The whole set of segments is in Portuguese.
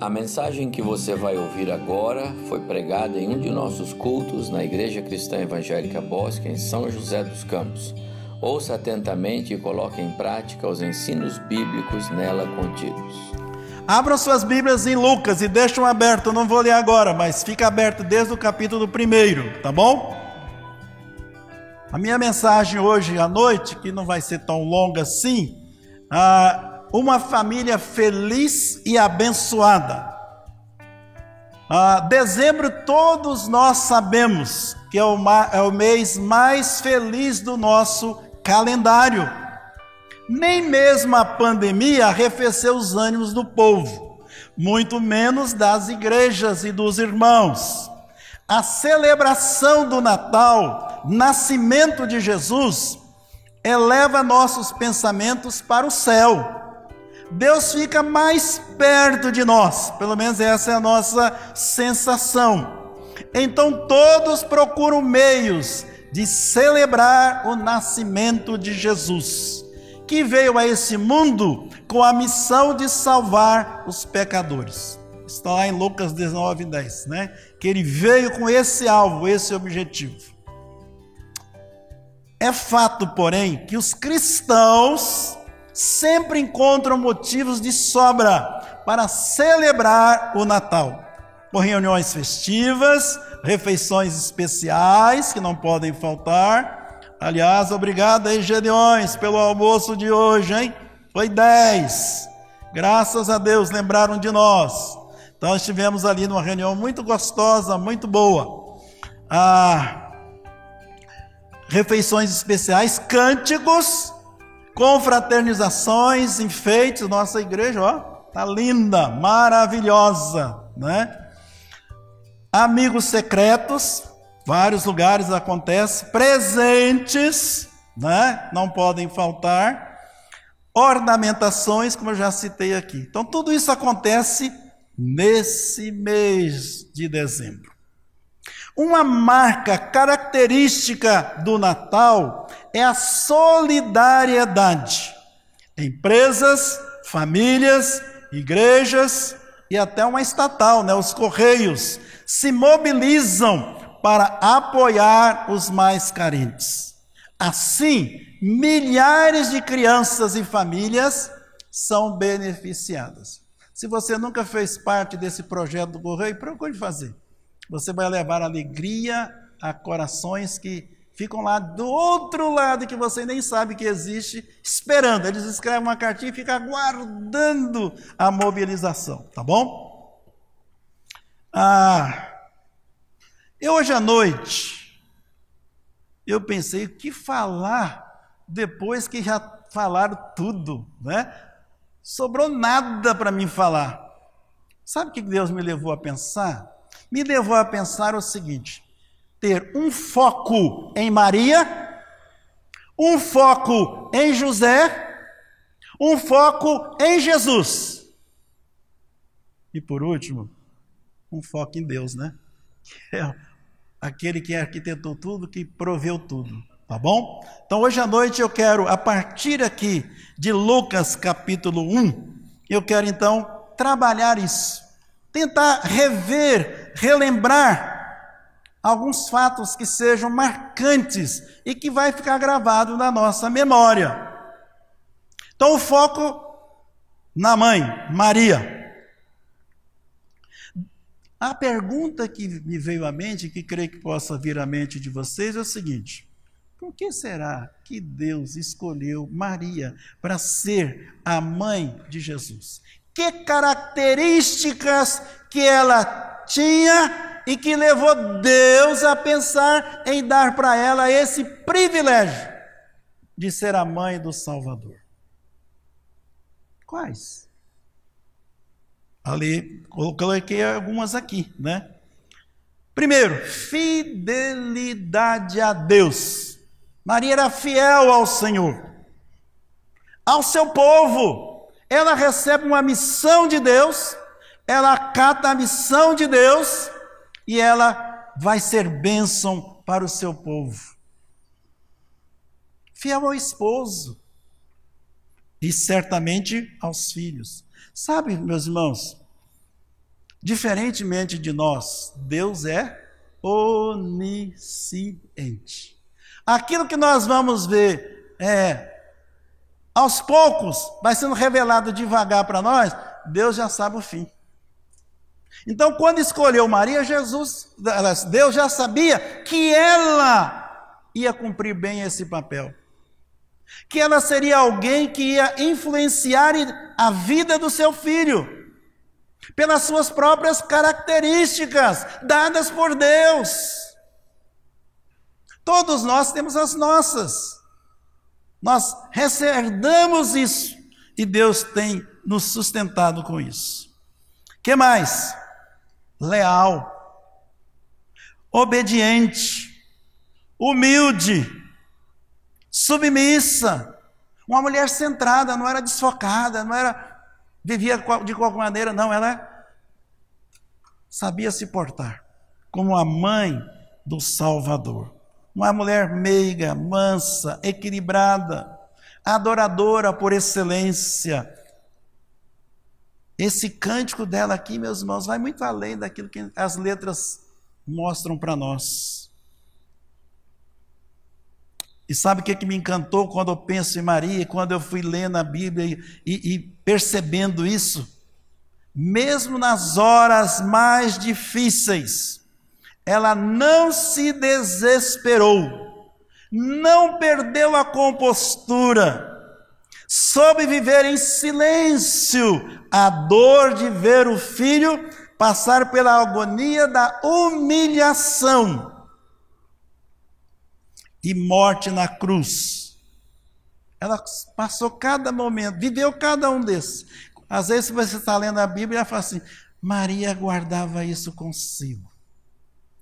A mensagem que você vai ouvir agora foi pregada em um de nossos cultos na Igreja Cristã Evangélica Bosque, em São José dos Campos. Ouça atentamente e coloque em prática os ensinos bíblicos nela contidos. Abram suas Bíblias em Lucas e deixam aberto, eu não vou ler agora, mas fica aberto desde o capítulo 1, tá bom? A minha mensagem hoje à noite, que não vai ser tão longa assim, ah, uma família feliz e abençoada. Ah, dezembro, todos nós sabemos que é o, é o mês mais feliz do nosso calendário. Nem mesmo a pandemia arrefeceu os ânimos do povo, muito menos das igrejas e dos irmãos. A celebração do Natal, nascimento de Jesus, eleva nossos pensamentos para o céu Deus fica mais perto de nós, pelo menos essa é a nossa sensação. Então todos procuram meios de celebrar o nascimento de Jesus, que veio a esse mundo com a missão de salvar os pecadores. Está lá em Lucas 19, 10, né? Que ele veio com esse alvo, esse objetivo. É fato, porém, que os cristãos sempre encontram motivos de sobra para celebrar o Natal, com reuniões festivas, refeições especiais que não podem faltar. Aliás, obrigado aí, Gedeões, pelo almoço de hoje, hein? Foi 10. Graças a Deus lembraram de nós. Então estivemos ali numa reunião muito gostosa, muito boa. Ah, refeições especiais, cânticos confraternizações, enfeites, nossa igreja, ó, tá linda, maravilhosa, né? Amigos secretos, vários lugares acontece, presentes, né? Não podem faltar. Ornamentações, como eu já citei aqui. Então tudo isso acontece nesse mês de dezembro. Uma marca característica do Natal é a solidariedade. Empresas, famílias, igrejas e até uma estatal, né, os Correios, se mobilizam para apoiar os mais carentes. Assim, milhares de crianças e famílias são beneficiadas. Se você nunca fez parte desse projeto do Correio, procure fazer. Você vai levar alegria a corações que ficam lá do outro lado que você nem sabe que existe, esperando. Eles escrevem uma cartinha e ficam aguardando a mobilização, tá bom? Ah, eu hoje à noite, eu pensei o que falar depois que já falaram tudo, né? Sobrou nada para mim falar. Sabe o que Deus me levou a pensar? Me levou a pensar o seguinte: ter um foco em Maria, um foco em José, um foco em Jesus. E por último, um foco em Deus, né? É aquele que arquitetou tudo, que proveu tudo. Tá bom? Então hoje à noite eu quero, a partir aqui de Lucas capítulo 1, eu quero então trabalhar isso. Tentar rever, relembrar alguns fatos que sejam marcantes e que vai ficar gravado na nossa memória. Então o foco na mãe, Maria. A pergunta que me veio à mente, que creio que possa vir à mente de vocês, é o seguinte: por que será que Deus escolheu Maria para ser a mãe de Jesus? Que características que ela tinha e que levou Deus a pensar em dar para ela esse privilégio de ser a mãe do Salvador. Quais? Ali, coloquei algumas aqui, né? Primeiro, fidelidade a Deus. Maria era fiel ao Senhor, ao seu povo. Ela recebe uma missão de Deus, ela acata a missão de Deus e ela vai ser bênção para o seu povo. Fiel ao esposo e certamente aos filhos. Sabe, meus irmãos, Diferentemente de nós, Deus é onisciente. Aquilo que nós vamos ver é aos poucos vai sendo revelado devagar para nós, Deus já sabe o fim. Então, quando escolheu Maria, Jesus, Deus já sabia que ela ia cumprir bem esse papel. Que ela seria alguém que ia influenciar a vida do seu filho, pelas suas próprias características dadas por Deus. Todos nós temos as nossas. Nós recerdamos isso e Deus tem nos sustentado com isso. Que mais? Leal, obediente, humilde, submissa, uma mulher centrada, não era desfocada, não era vivia de qualquer maneira, não, ela sabia se portar como a mãe do Salvador. Uma mulher meiga, mansa, equilibrada, adoradora por excelência. Esse cântico dela aqui, meus irmãos, vai muito além daquilo que as letras mostram para nós. E sabe o que, que me encantou quando eu penso em Maria, quando eu fui lendo a Bíblia e, e, e percebendo isso? Mesmo nas horas mais difíceis, ela não se desesperou, não perdeu a compostura, soube viver em silêncio a dor de ver o filho passar pela agonia da humilhação e morte na cruz. Ela passou cada momento, viveu cada um desses. Às vezes você está lendo a Bíblia e fala assim: Maria guardava isso consigo.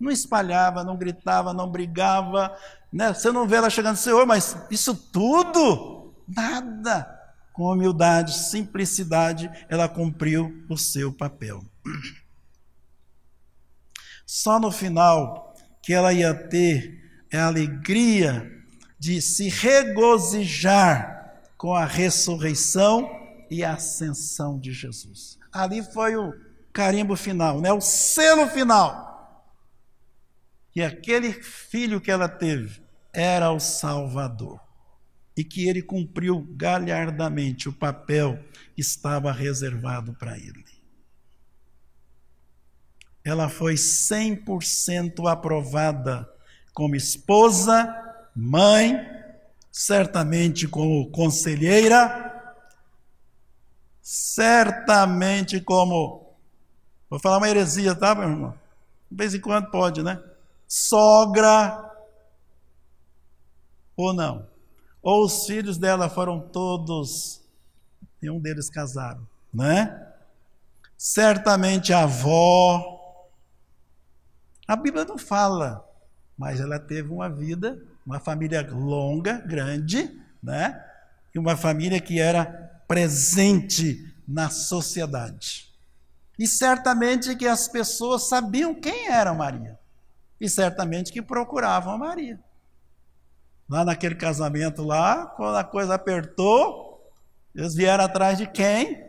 Não espalhava, não gritava, não brigava. Né? Você não vê ela chegando, Senhor, mas isso tudo? Nada. Com humildade, simplicidade, ela cumpriu o seu papel. Só no final que ela ia ter a alegria de se regozijar com a ressurreição e a ascensão de Jesus. Ali foi o carimbo final, né? o selo final que aquele filho que ela teve era o Salvador e que ele cumpriu galhardamente o papel que estava reservado para ele. Ela foi 100% aprovada como esposa, mãe, certamente como conselheira, certamente como. Vou falar uma heresia, tá, meu irmão? De vez em quando pode, né? Sogra ou não. Ou os filhos dela foram todos, nenhum deles casaram, né? Certamente a avó. A Bíblia não fala, mas ela teve uma vida, uma família longa, grande, né? E uma família que era presente na sociedade. E certamente que as pessoas sabiam quem era Maria e certamente que procuravam a Maria. Lá naquele casamento lá, quando a coisa apertou, eles vieram atrás de quem?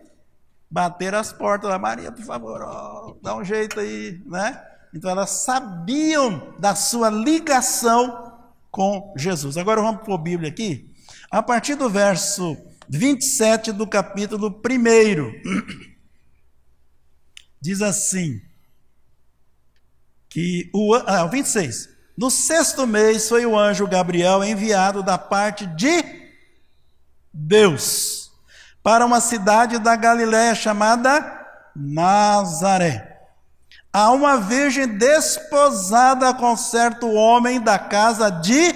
Bateram as portas da Maria, por favor, dá um jeito aí, né? Então elas sabiam da sua ligação com Jesus. Agora vamos para a Bíblia aqui. A partir do verso 27 do capítulo 1. Diz assim: que o, ah, 26. No sexto mês foi o anjo Gabriel enviado da parte de Deus para uma cidade da Galiléia chamada Nazaré. A uma virgem desposada com certo homem da casa de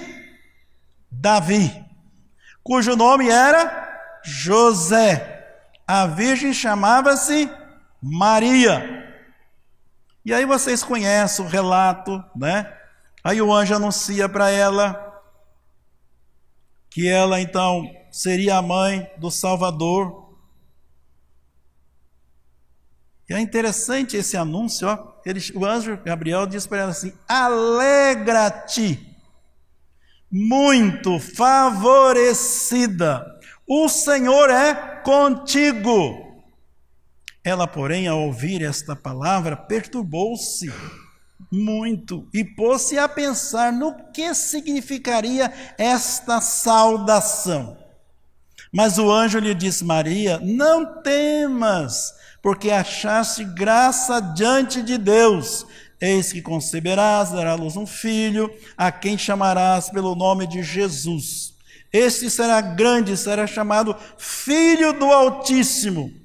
Davi, cujo nome era José. A virgem chamava-se Maria. E aí vocês conhecem o relato, né? Aí o anjo anuncia para ela que ela então seria a mãe do Salvador. E é interessante esse anúncio, ó. Ele, o anjo Gabriel diz para ela assim: Alegra-te, muito favorecida, o Senhor é contigo. Ela, porém, ao ouvir esta palavra, perturbou-se muito e pôs-se a pensar no que significaria esta saudação. Mas o anjo lhe disse: Maria, não temas, porque achaste graça diante de Deus. Eis que conceberás, dará luz um filho, a quem chamarás pelo nome de Jesus. Este será grande, será chamado Filho do Altíssimo.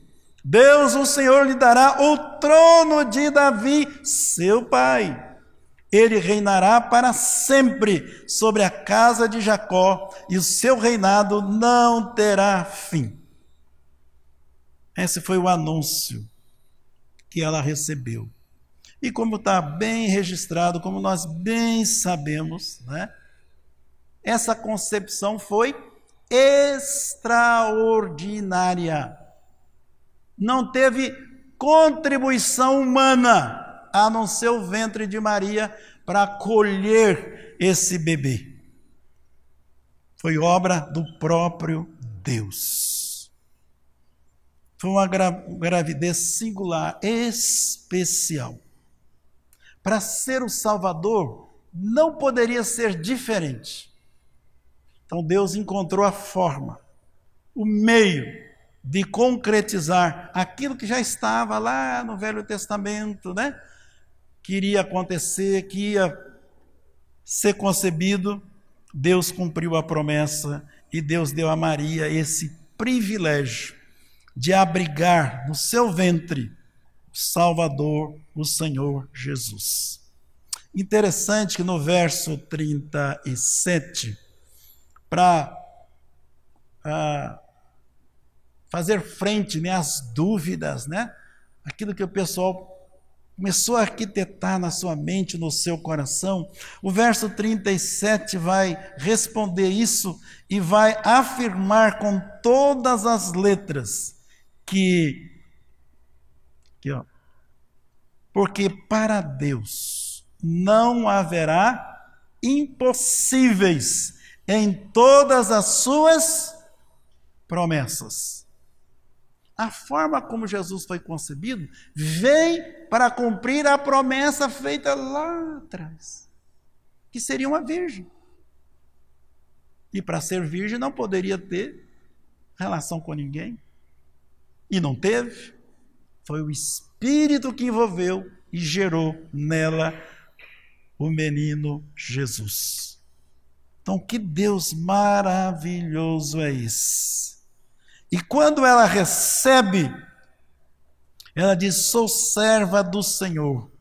Deus, o Senhor, lhe dará o trono de Davi, seu pai. Ele reinará para sempre sobre a casa de Jacó, e o seu reinado não terá fim. Esse foi o anúncio que ela recebeu. E como está bem registrado, como nós bem sabemos, né? essa concepção foi extraordinária. Não teve contribuição humana, a não ser o ventre de Maria, para acolher esse bebê. Foi obra do próprio Deus. Foi uma gravidez singular, especial. Para ser o Salvador, não poderia ser diferente. Então Deus encontrou a forma, o meio de concretizar aquilo que já estava lá no Velho Testamento, né? Que iria acontecer, que ia ser concebido. Deus cumpriu a promessa e Deus deu a Maria esse privilégio de abrigar no seu ventre Salvador, o Senhor Jesus. Interessante que no verso 37, para ah, fazer frente né, às dúvidas, né? aquilo que o pessoal começou a arquitetar na sua mente, no seu coração, o verso 37 vai responder isso e vai afirmar com todas as letras que Aqui, ó. Porque para Deus não haverá impossíveis em todas as suas promessas. A forma como Jesus foi concebido vem para cumprir a promessa feita lá atrás, que seria uma virgem. E para ser virgem não poderia ter relação com ninguém. E não teve. Foi o Espírito que envolveu e gerou nela o menino Jesus. Então, que Deus maravilhoso é esse. E quando ela recebe, ela diz: Sou serva do Senhor.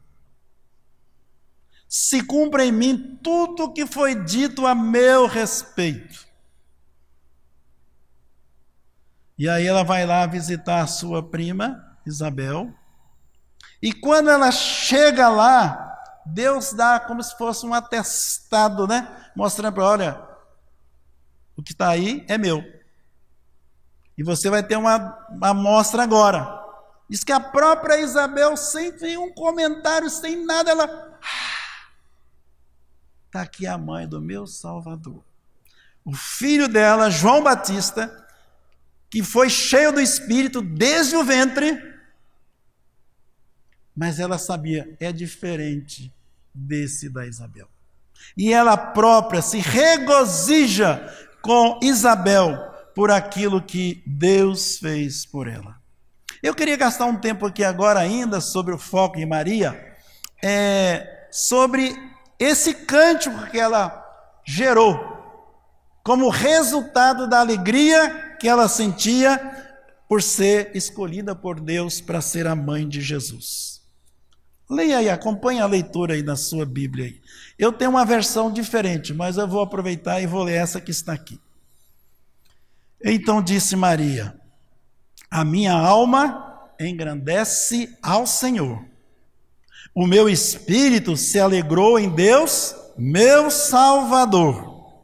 Se cumpra em mim tudo o que foi dito a meu respeito. E aí ela vai lá visitar a sua prima, Isabel. E quando ela chega lá, Deus dá como se fosse um atestado, né? Mostrando para olha, o que está aí é meu. E você vai ter uma amostra agora. Diz que a própria Isabel, sem nenhum comentário, sem nada, ela. Está ah, aqui a mãe do meu Salvador. O filho dela, João Batista, que foi cheio do Espírito desde o ventre, mas ela sabia, é diferente desse da Isabel. E ela própria se regozija com Isabel por aquilo que Deus fez por ela. Eu queria gastar um tempo aqui agora ainda sobre o foco em Maria, é, sobre esse cântico que ela gerou, como resultado da alegria que ela sentia por ser escolhida por Deus para ser a mãe de Jesus. Leia aí, acompanhe a leitura aí na sua Bíblia. Aí. Eu tenho uma versão diferente, mas eu vou aproveitar e vou ler essa que está aqui. Então disse Maria: A minha alma engrandece ao Senhor. O meu espírito se alegrou em Deus, meu Salvador,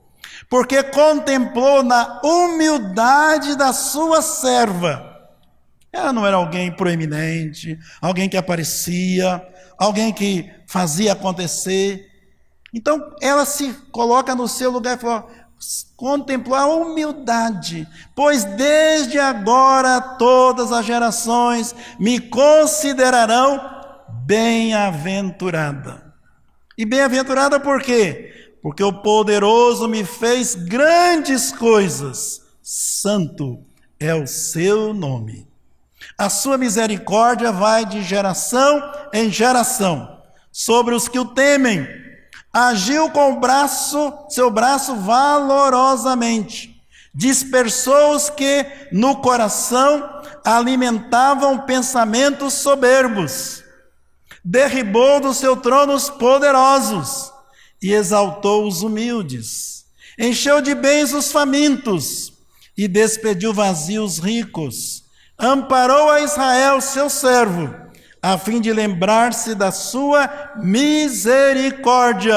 porque contemplou na humildade da sua serva. Ela não era alguém proeminente, alguém que aparecia, alguém que fazia acontecer. Então ela se coloca no seu lugar e fala: contemplou a humildade, pois desde agora todas as gerações me considerarão bem-aventurada. E bem-aventurada por quê? Porque o poderoso me fez grandes coisas, santo é o seu nome. A sua misericórdia vai de geração em geração sobre os que o temem agiu com o braço, seu braço valorosamente, dispersou os que no coração alimentavam pensamentos soberbos, derribou do seu trono os poderosos e exaltou os humildes, encheu de bens os famintos e despediu vazios ricos, amparou a Israel, seu servo a fim de lembrar-se da sua misericórdia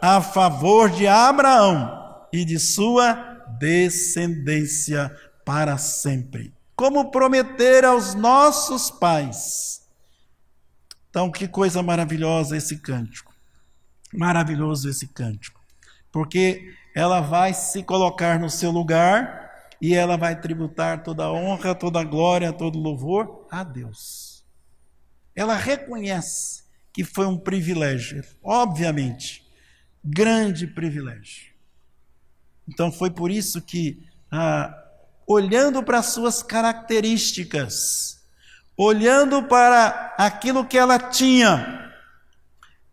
a favor de Abraão e de sua descendência para sempre, como prometer aos nossos pais. Então, que coisa maravilhosa esse cântico. Maravilhoso esse cântico. Porque ela vai se colocar no seu lugar e ela vai tributar toda a honra, toda a glória, todo o louvor a Deus ela reconhece que foi um privilégio, obviamente, grande privilégio. Então foi por isso que, ah, olhando para suas características, olhando para aquilo que ela tinha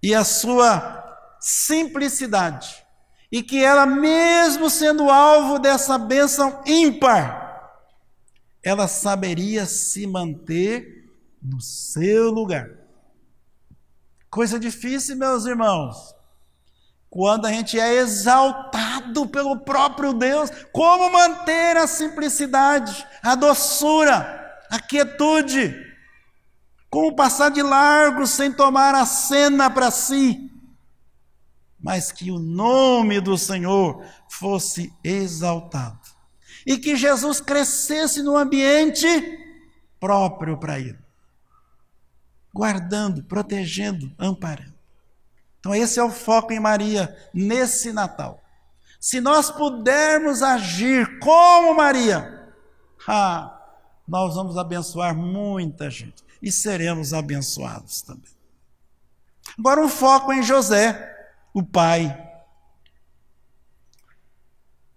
e a sua simplicidade, e que ela, mesmo sendo alvo dessa bênção ímpar, ela saberia se manter no seu lugar. Coisa difícil, meus irmãos. Quando a gente é exaltado pelo próprio Deus, como manter a simplicidade, a doçura, a quietude? Como passar de largo sem tomar a cena para si? Mas que o nome do Senhor fosse exaltado. E que Jesus crescesse no ambiente próprio para ele guardando, protegendo, amparando. Então, esse é o foco em Maria nesse Natal. Se nós pudermos agir como Maria, ah, nós vamos abençoar muita gente e seremos abençoados também. Agora, um foco em José, o pai.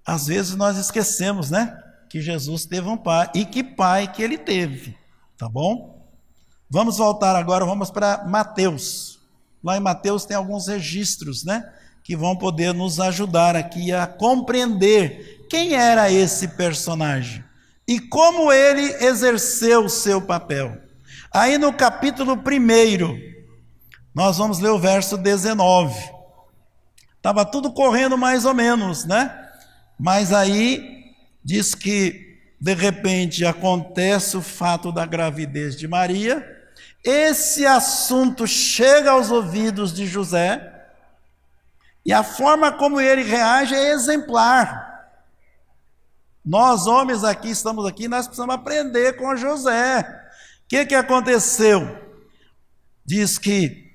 Às vezes nós esquecemos, né? Que Jesus teve um pai e que pai que ele teve, tá bom? Vamos voltar agora, vamos para Mateus. Lá em Mateus tem alguns registros, né? Que vão poder nos ajudar aqui a compreender quem era esse personagem e como ele exerceu o seu papel. Aí no capítulo 1, nós vamos ler o verso 19. Estava tudo correndo mais ou menos, né? Mas aí diz que de repente acontece o fato da gravidez de Maria esse assunto chega aos ouvidos de José e a forma como ele reage é exemplar. Nós, homens aqui, estamos aqui, nós precisamos aprender com José. O que, que aconteceu? Diz que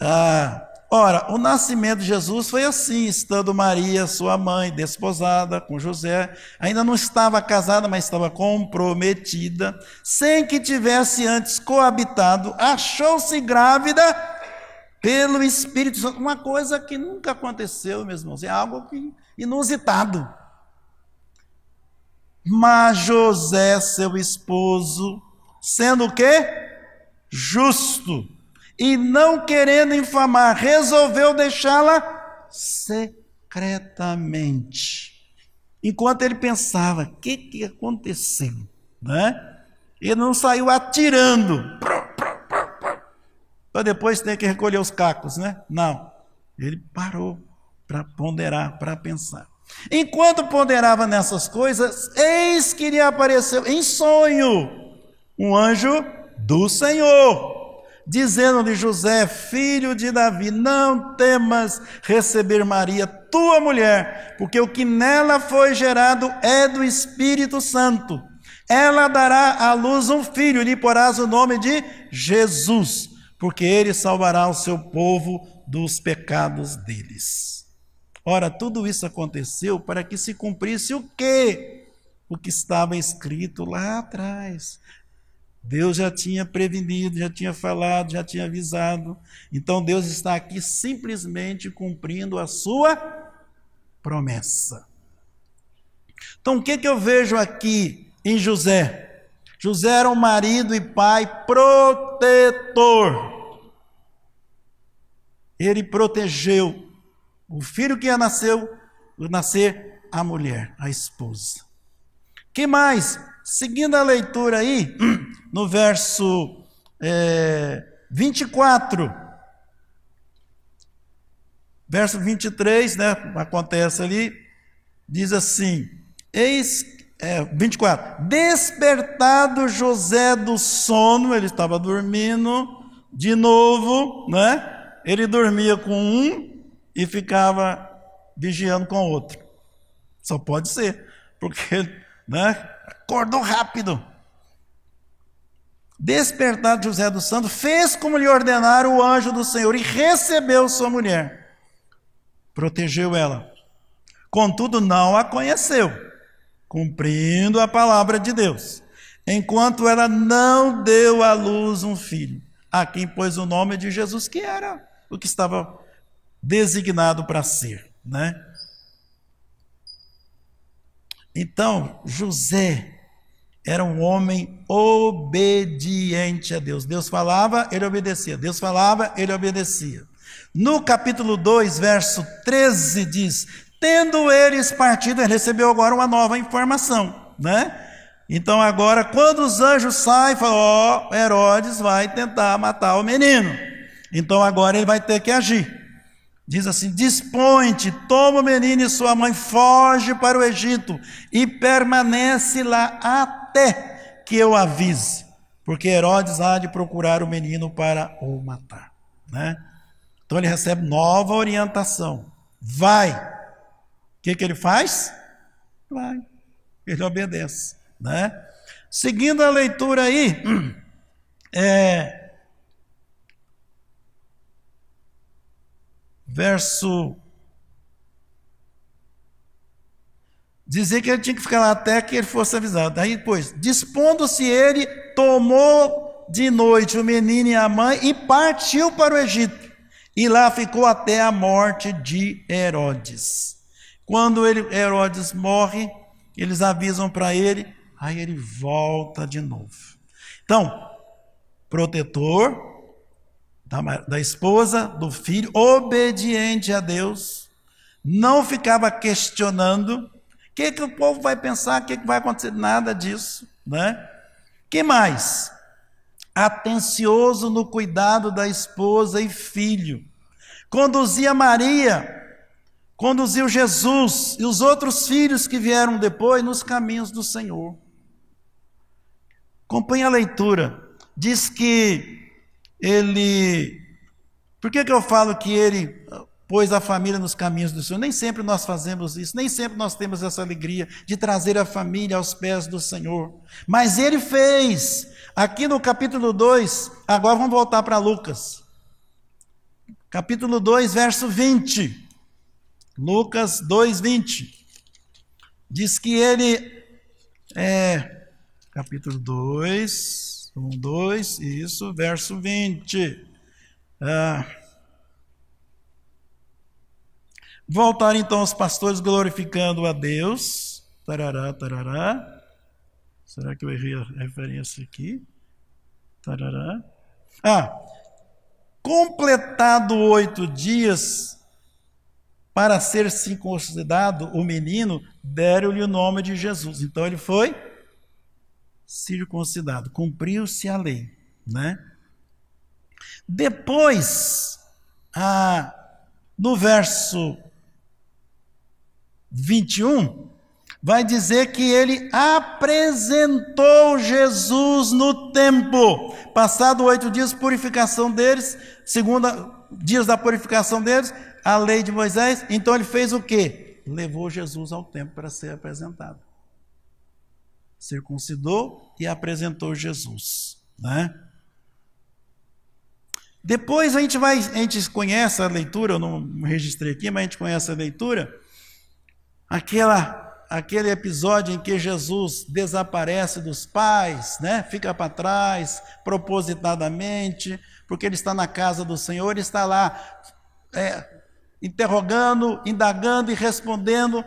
ah, Ora, o nascimento de Jesus foi assim, estando Maria, sua mãe, desposada com José, ainda não estava casada, mas estava comprometida, sem que tivesse antes coabitado, achou-se grávida pelo Espírito Santo, uma coisa que nunca aconteceu, meus irmãos, é algo inusitado. Mas José, seu esposo, sendo o quê? Justo e não querendo infamar, resolveu deixá-la secretamente. Enquanto ele pensava, o que, que aconteceu? Né? Ele não saiu atirando para depois ter que recolher os cacos, né? Não. Ele parou para ponderar, para pensar. Enquanto ponderava nessas coisas, eis que lhe apareceu em sonho um anjo do Senhor dizendo-lhe José, filho de Davi, não temas receber Maria, tua mulher, porque o que nela foi gerado é do Espírito Santo. Ela dará à luz um filho, lhe porás o nome de Jesus, porque ele salvará o seu povo dos pecados deles. Ora, tudo isso aconteceu para que se cumprisse o quê? O que estava escrito lá atrás. Deus já tinha prevenido, já tinha falado, já tinha avisado. Então Deus está aqui simplesmente cumprindo a sua promessa. Então o que, que eu vejo aqui em José? José era um marido e pai protetor. Ele protegeu o filho que ia nascer, nascer a mulher, a esposa. Que mais? Seguindo a leitura aí, no verso é, 24, verso 23, né, acontece ali, diz assim: Eis, é, 24, despertado José do sono, ele estava dormindo de novo, né? Ele dormia com um e ficava vigiando com outro. Só pode ser, porque, né? Acordou rápido. Despertado José do Santo, fez como lhe ordenara o anjo do Senhor e recebeu sua mulher. Protegeu ela. Contudo, não a conheceu, cumprindo a palavra de Deus, enquanto ela não deu à luz um filho, a quem pôs o nome de Jesus, que era o que estava designado para ser, né? Então, José era um homem obediente a Deus. Deus falava, ele obedecia. Deus falava, ele obedecia. No capítulo 2, verso 13 diz: Tendo eles partido, ele recebeu agora uma nova informação, né? Então agora, quando os anjos saem, falam: Ó, oh, Herodes vai tentar matar o menino. Então agora ele vai ter que agir. Diz assim: Dispõe-te, toma o menino e sua mãe, foge para o Egito e permanece lá até que eu avise, porque Herodes há de procurar o menino para o matar. Né? Então ele recebe nova orientação. Vai. O que, que ele faz? Vai. Ele obedece. Né? Seguindo a leitura aí, é, verso. Dizer que ele tinha que ficar lá até que ele fosse avisado. Aí, pois, dispondo-se ele, tomou de noite o menino e a mãe e partiu para o Egito. E lá ficou até a morte de Herodes. Quando ele, Herodes morre, eles avisam para ele, aí ele volta de novo. Então, protetor, da, da esposa, do filho, obediente a Deus, não ficava questionando que, que o povo vai pensar, o que, que vai acontecer, nada disso, né? que mais? Atencioso no cuidado da esposa e filho. Conduzia Maria, conduziu Jesus e os outros filhos que vieram depois nos caminhos do Senhor. Acompanhe a leitura. Diz que ele. Por que, que eu falo que ele pôs a família nos caminhos do Senhor? Nem sempre nós fazemos isso, nem sempre nós temos essa alegria de trazer a família aos pés do Senhor. Mas ele fez. Aqui no capítulo 2, agora vamos voltar para Lucas. Capítulo 2, verso 20. Lucas 2, 20. Diz que ele. É, capítulo 2. 1, 2, isso, verso 20. Ah, voltar então os pastores glorificando a Deus. Tarará, tarará. Será que eu errei a referência aqui? Tarará. Ah, completado oito dias para ser circuncidado, o menino deram-lhe o nome de Jesus. Então ele foi circuncidado, cumpriu-se a lei, né? Depois, ah, no verso 21, vai dizer que ele apresentou Jesus no templo. Passado oito dias, purificação deles, segunda dias da purificação deles, a lei de Moisés. Então ele fez o quê? Levou Jesus ao templo para ser apresentado circuncidou e apresentou Jesus. Né? Depois a gente vai, a gente conhece a leitura, eu não registrei aqui, mas a gente conhece a leitura, aquela aquele episódio em que Jesus desaparece dos pais, né? Fica para trás propositadamente, porque ele está na casa do Senhor, está lá é, interrogando, indagando e respondendo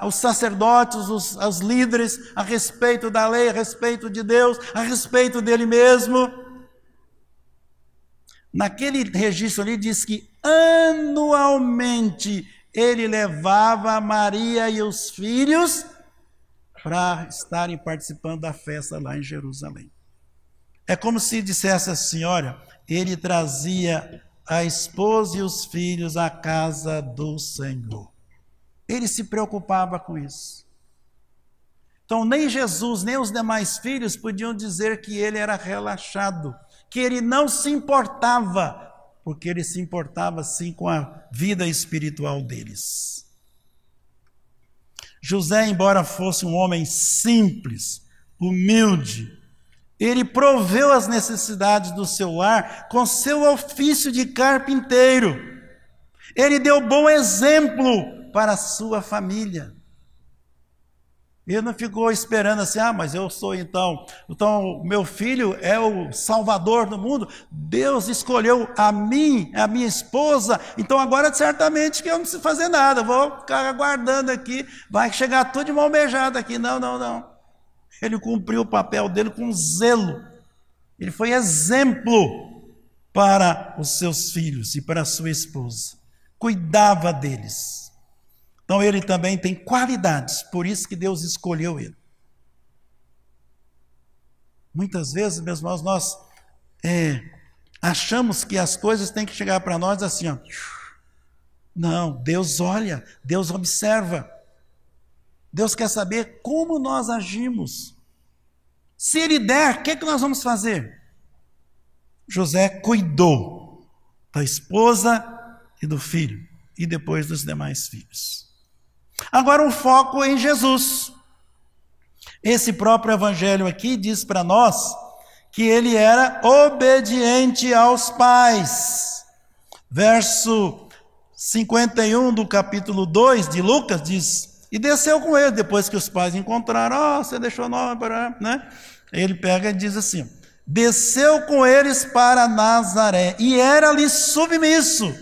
aos sacerdotes, os, aos líderes a respeito da lei, a respeito de Deus, a respeito dele mesmo. Naquele registro ali diz que anualmente ele levava Maria e os filhos para estarem participando da festa lá em Jerusalém. É como se dissesse assim: olha, ele trazia a esposa e os filhos à casa do Senhor. Ele se preocupava com isso. Então, nem Jesus, nem os demais filhos podiam dizer que ele era relaxado, que ele não se importava, porque ele se importava sim com a vida espiritual deles. José, embora fosse um homem simples, humilde, ele proveu as necessidades do seu lar com seu ofício de carpinteiro. Ele deu bom exemplo para a sua família. Ele não ficou esperando assim, ah, mas eu sou então, então meu filho é o salvador do mundo. Deus escolheu a mim, a minha esposa, então agora certamente que eu não preciso fazer nada, vou ficar aguardando aqui, vai chegar tudo de mão beijada aqui. Não, não, não. Ele cumpriu o papel dele com zelo. Ele foi exemplo para os seus filhos e para a sua esposa. Cuidava deles. Então ele também tem qualidades, por isso que Deus escolheu ele. Muitas vezes, meus irmãos, nós é, achamos que as coisas têm que chegar para nós assim, ó. Não, Deus olha, Deus observa. Deus quer saber como nós agimos. Se Ele der, o que, é que nós vamos fazer? José cuidou da esposa e do filho, e depois dos demais filhos. Agora, um foco em Jesus. Esse próprio evangelho aqui diz para nós que ele era obediente aos pais. Verso 51 do capítulo 2 de Lucas diz: E desceu com ele, depois que os pais encontraram, oh, você deixou nome para. Né? Ele pega e diz assim: Desceu com eles para Nazaré e era-lhe submisso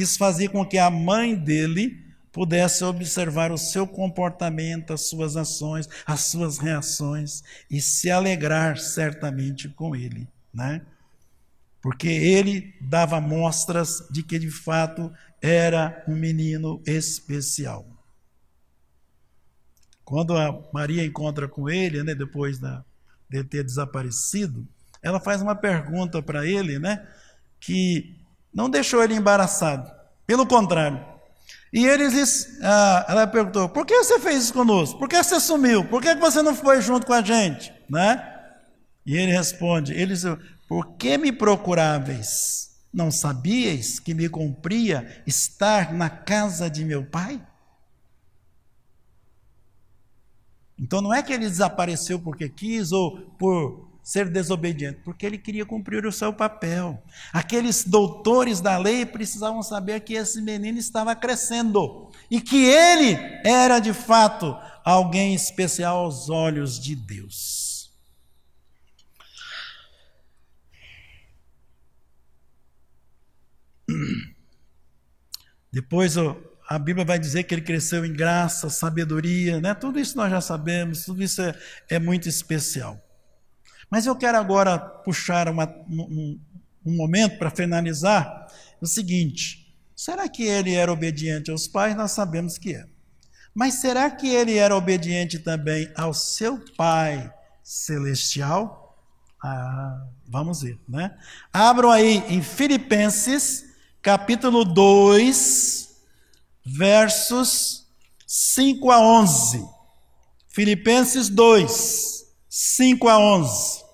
isso fazia com que a mãe dele pudesse observar o seu comportamento, as suas ações, as suas reações e se alegrar certamente com ele, né? Porque ele dava mostras de que de fato era um menino especial. Quando a Maria encontra com ele, né, depois da, de ter desaparecido, ela faz uma pergunta para ele, né, que não deixou ele embaraçado. Pelo contrário. E eles, ah, ela perguntou: por que você fez isso conosco? Por que você sumiu? Por que você não foi junto com a gente? Né? E ele responde: eles, por que me procuráveis? Não sabíeis que me cumpria estar na casa de meu pai? Então não é que ele desapareceu porque quis ou por ser desobediente? Porque ele queria cumprir o seu papel. Aqueles doutores da lei precisavam saber que esse menino estava crescendo e que ele era de fato alguém especial aos olhos de Deus. Depois a Bíblia vai dizer que ele cresceu em graça, sabedoria, né? tudo isso nós já sabemos, tudo isso é, é muito especial. Mas eu quero agora puxar uma, um, um momento para finalizar o seguinte: será que ele era obediente aos pais? Nós sabemos que é. Mas será que ele era obediente também ao seu Pai celestial? Ah, vamos ver, né? Abram aí em Filipenses, capítulo 2, versos 5 a 11. Filipenses 2. 5 a 11.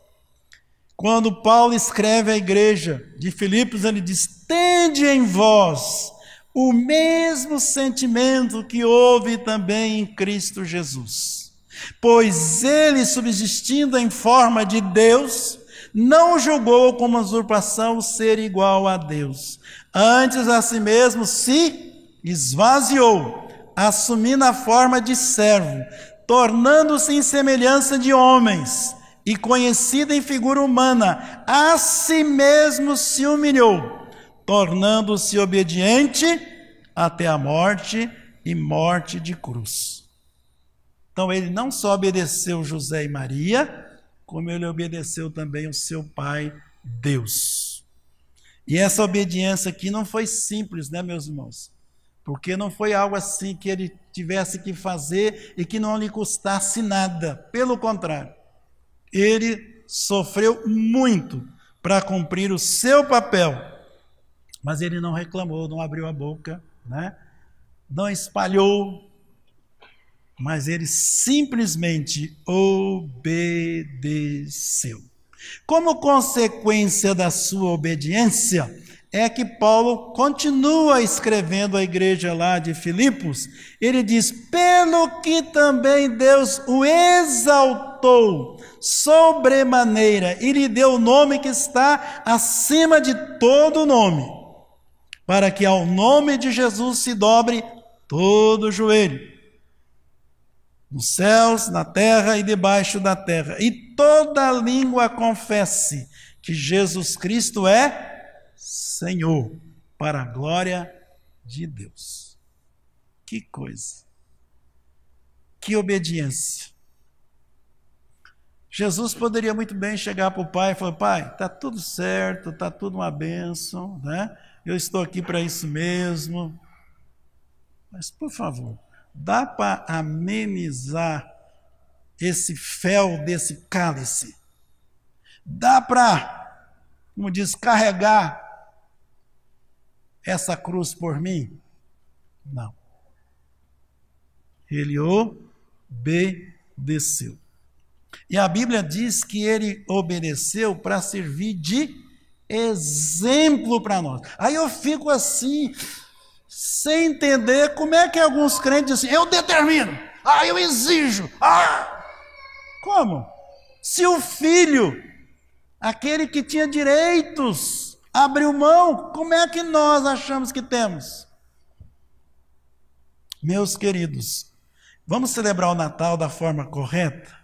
Quando Paulo escreve à igreja de Filipos, ele diz: Tende em vós o mesmo sentimento que houve também em Cristo Jesus. Pois ele, subsistindo em forma de Deus, não julgou como usurpação ser igual a Deus. Antes a si mesmo se esvaziou, assumindo a forma de servo, tornando-se em semelhança de homens e conhecido em figura humana, a si mesmo se humilhou, tornando-se obediente até a morte e morte de cruz. Então ele não só obedeceu José e Maria, como ele obedeceu também o seu pai, Deus. E essa obediência aqui não foi simples, né, meus irmãos? Porque não foi algo assim que ele tivesse que fazer e que não lhe custasse nada. Pelo contrário, ele sofreu muito para cumprir o seu papel. Mas ele não reclamou, não abriu a boca, né? não espalhou mas ele simplesmente obedeceu. Como consequência da sua obediência, é que Paulo continua escrevendo à igreja lá de Filipos. Ele diz: Pelo que também Deus o exaltou sobremaneira e lhe deu o nome que está acima de todo nome, para que ao nome de Jesus se dobre todo o joelho nos céus, na terra e debaixo da terra, e toda língua confesse que Jesus Cristo é Senhor, para a glória de Deus. Que coisa! Que obediência! Jesus poderia muito bem chegar para o pai e falar: Pai, está tudo certo, está tudo uma bênção, né? eu estou aqui para isso mesmo. Mas, por favor, dá para amenizar esse fel desse cálice? Dá para, como diz, carregar essa cruz por mim? Não. Ele obedeceu. E a Bíblia diz que ele obedeceu para servir de exemplo para nós. Aí eu fico assim, sem entender como é que alguns crentes dizem, eu determino, ah, eu exijo, ah. Como? Se o filho, aquele que tinha direitos, abriu mão, como é que nós achamos que temos? Meus queridos, vamos celebrar o Natal da forma correta?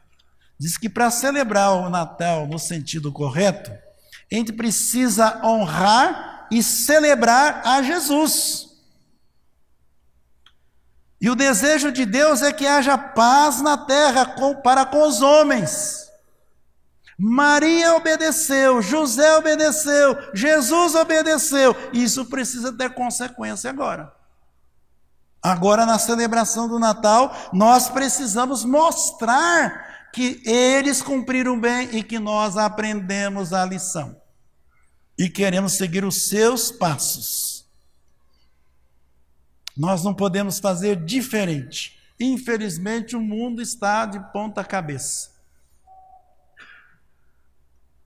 Diz que para celebrar o Natal no sentido correto, a gente precisa honrar e celebrar a Jesus. E o desejo de Deus é que haja paz na terra para com os homens. Maria obedeceu, José obedeceu, Jesus obedeceu. Isso precisa ter consequência agora. Agora, na celebração do Natal, nós precisamos mostrar que eles cumpriram bem e que nós aprendemos a lição. E queremos seguir os seus passos. Nós não podemos fazer diferente. Infelizmente, o mundo está de ponta cabeça.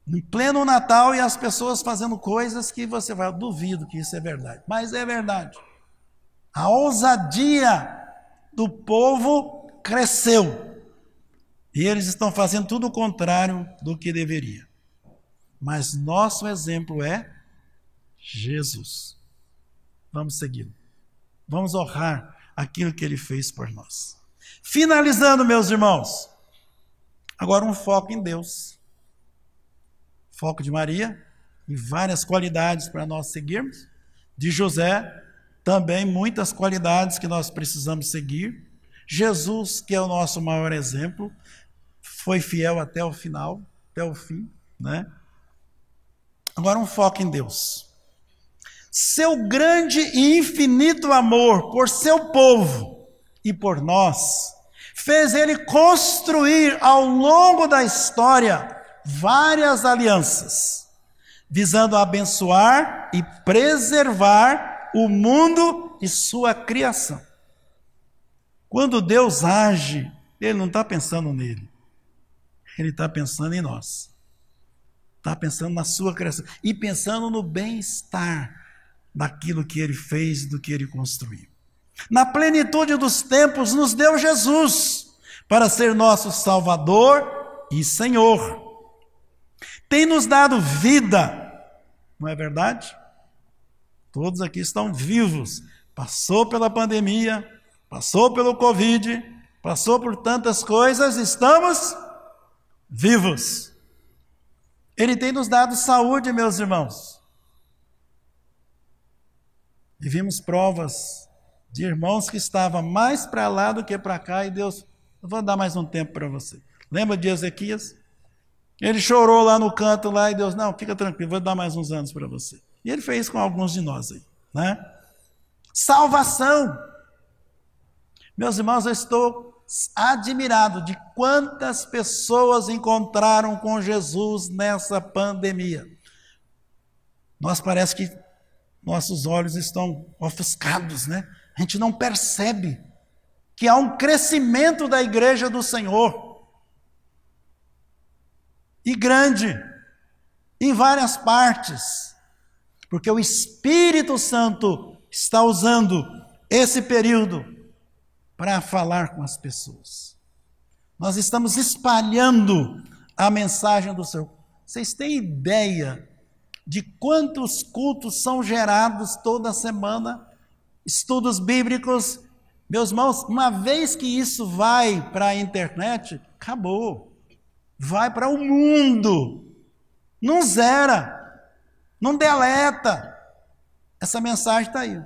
Em pleno Natal e as pessoas fazendo coisas que você vai, duvido que isso é verdade, mas é verdade. A ousadia do povo cresceu. E eles estão fazendo tudo o contrário do que deveria. Mas nosso exemplo é Jesus. Vamos segui-lo. Vamos honrar aquilo que ele fez por nós. Finalizando, meus irmãos, agora um foco em Deus. Foco de Maria e várias qualidades para nós seguirmos. De José, também muitas qualidades que nós precisamos seguir. Jesus, que é o nosso maior exemplo, foi fiel até o final, até o fim, né? Agora um foco em Deus seu grande e infinito amor por seu povo e por nós, fez ele construir ao longo da história várias alianças, visando abençoar e preservar o mundo e sua criação. Quando Deus age, Ele não está pensando nele, Ele está pensando em nós, está pensando na sua criação e pensando no bem-estar daquilo que ele fez, do que ele construiu. Na plenitude dos tempos, nos deu Jesus para ser nosso Salvador e Senhor. Tem nos dado vida, não é verdade? Todos aqui estão vivos. Passou pela pandemia, passou pelo Covid, passou por tantas coisas, estamos vivos. Ele tem nos dado saúde, meus irmãos. E vimos provas de irmãos que estavam mais para lá do que para cá, e Deus, eu vou dar mais um tempo para você. Lembra de Ezequias? Ele chorou lá no canto lá e Deus, não, fica tranquilo, vou dar mais uns anos para você. E ele fez com alguns de nós aí, né? Salvação. Meus irmãos, eu estou admirado de quantas pessoas encontraram com Jesus nessa pandemia. Nós parece que nossos olhos estão ofuscados, né? A gente não percebe que há um crescimento da igreja do Senhor. E grande, em várias partes. Porque o Espírito Santo está usando esse período para falar com as pessoas. Nós estamos espalhando a mensagem do Senhor. Vocês têm ideia de quantos cultos são gerados toda semana, estudos bíblicos. Meus irmãos, uma vez que isso vai para a internet, acabou. Vai para o mundo. Não zera, não deleta. Essa mensagem está aí.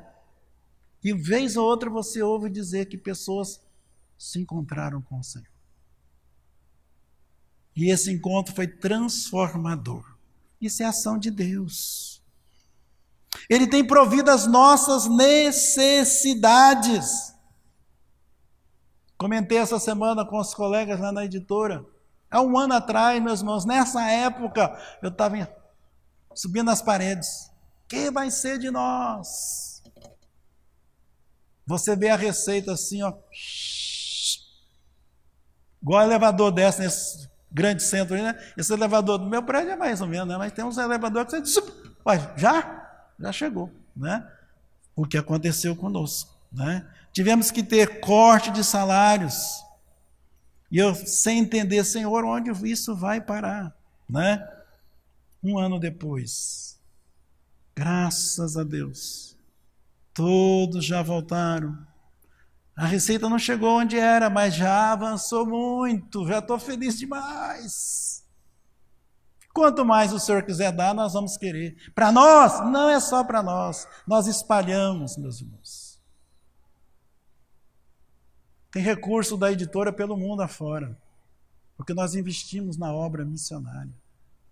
E vez ou outra você ouve dizer que pessoas se encontraram com o Senhor. E esse encontro foi transformador. Isso é ação de Deus. Ele tem provido as nossas necessidades. Comentei essa semana com os colegas lá na editora. Há um ano atrás, meus irmãos, nessa época, eu estava subindo as paredes. Quem vai ser de nós? Você vê a receita assim, ó. Igual elevador desce nesse grande centro aí, né? Esse elevador do meu prédio é mais ou menos, né? Mas tem uns elevadores que você diz, já? Já chegou, né? O que aconteceu conosco, né? Tivemos que ter corte de salários. E eu sem entender, Senhor, onde isso vai parar, né? Um ano depois, graças a Deus, todos já voltaram a receita não chegou onde era, mas já avançou muito, já estou feliz demais. Quanto mais o Senhor quiser dar, nós vamos querer. Para nós, não é só para nós, nós espalhamos, meus irmãos. Tem recurso da editora pelo mundo afora, porque nós investimos na obra missionária.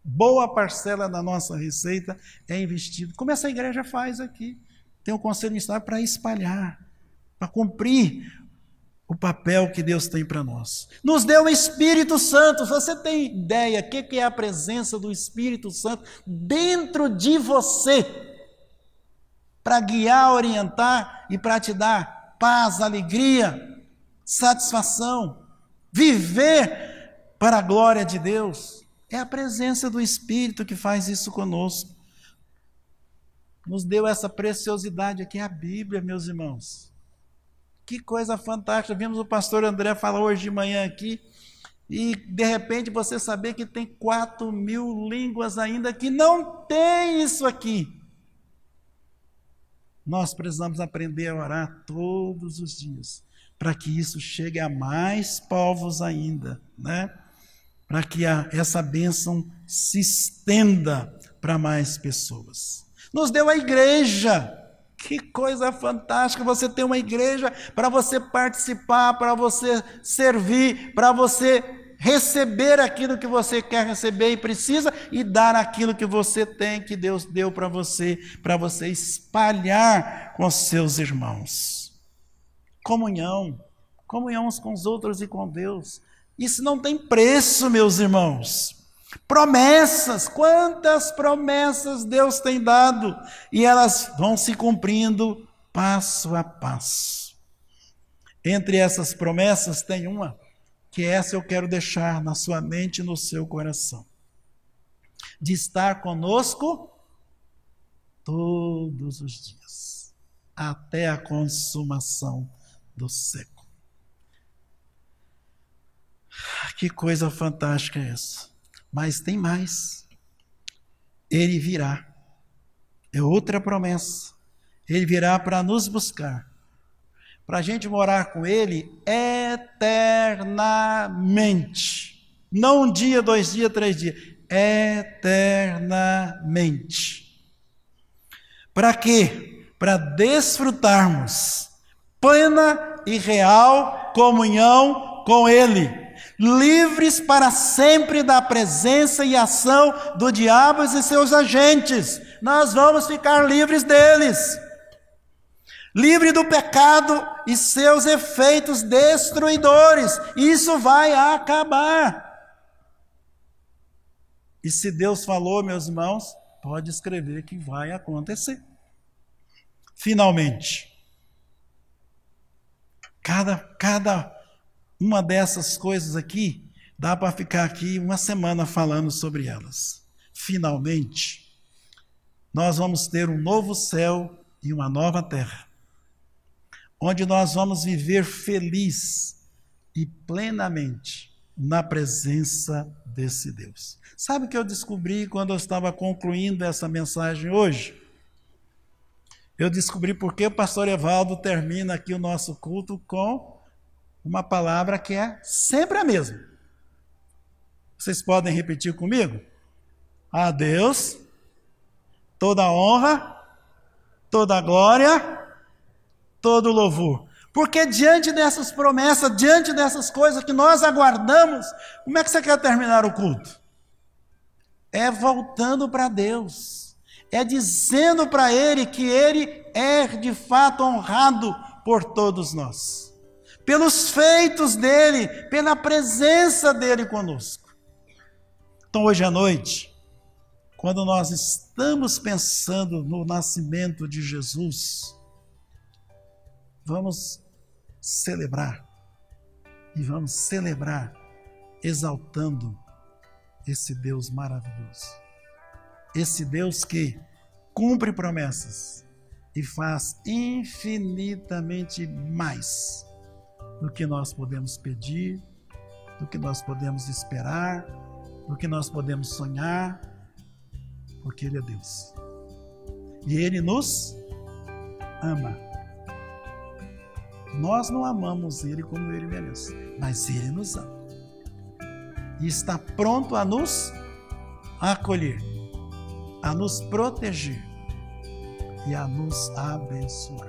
Boa parcela da nossa receita é investido, como essa igreja faz aqui. Tem o um conselho missionário para espalhar para cumprir o papel que Deus tem para nós. Nos deu o Espírito Santo. Você tem ideia o que é a presença do Espírito Santo dentro de você? Para guiar, orientar e para te dar paz, alegria, satisfação, viver para a glória de Deus. É a presença do Espírito que faz isso conosco. Nos deu essa preciosidade aqui, a Bíblia, meus irmãos. Que coisa fantástica. Vimos o pastor André falar hoje de manhã aqui. E de repente você saber que tem quatro mil línguas ainda que não tem isso aqui. Nós precisamos aprender a orar todos os dias, para que isso chegue a mais povos ainda, né? Para que a, essa bênção se estenda para mais pessoas. Nos deu a igreja. Que coisa fantástica você ter uma igreja para você participar, para você servir, para você receber aquilo que você quer receber e precisa e dar aquilo que você tem, que Deus deu para você, para você espalhar com seus irmãos. Comunhão, comunhão uns com os outros e com Deus. Isso não tem preço, meus irmãos. Promessas, quantas promessas Deus tem dado e elas vão se cumprindo passo a passo. Entre essas promessas tem uma que essa eu quero deixar na sua mente e no seu coração. De estar conosco todos os dias, até a consumação do século. Que coisa fantástica é essa. Mas tem mais. Ele virá. É outra promessa. Ele virá para nos buscar. Para a gente morar com Ele eternamente. Não um dia, dois dias, três dias. Eternamente. Para quê? Para desfrutarmos plena e real comunhão com Ele, livres para sempre da presença e ação do diabo e seus agentes. Nós vamos ficar livres deles. Livre do pecado e seus efeitos destruidores. Isso vai acabar. E se Deus falou, meus irmãos, pode escrever que vai acontecer. Finalmente, cada, cada uma dessas coisas aqui, dá para ficar aqui uma semana falando sobre elas. Finalmente, nós vamos ter um novo céu e uma nova terra, onde nós vamos viver feliz e plenamente na presença desse Deus. Sabe o que eu descobri quando eu estava concluindo essa mensagem hoje? Eu descobri porque o pastor Evaldo termina aqui o nosso culto com uma palavra que é sempre a mesma. Vocês podem repetir comigo? A Deus toda honra, toda glória, todo louvor. Porque diante dessas promessas, diante dessas coisas que nós aguardamos, como é que você quer terminar o culto? É voltando para Deus, é dizendo para Ele que Ele é de fato honrado por todos nós, pelos feitos dele, pela presença dele conosco. Então, hoje à noite, quando nós estamos pensando no nascimento de Jesus, vamos celebrar. E vamos celebrar exaltando esse Deus maravilhoso. Esse Deus que cumpre promessas e faz infinitamente mais do que nós podemos pedir, do que nós podemos esperar, do que nós podemos sonhar, porque Ele é Deus. E Ele nos ama. Nós não amamos Ele como Ele merece, mas Ele nos ama. E está pronto a nos acolher, a nos proteger e a nos abençoar.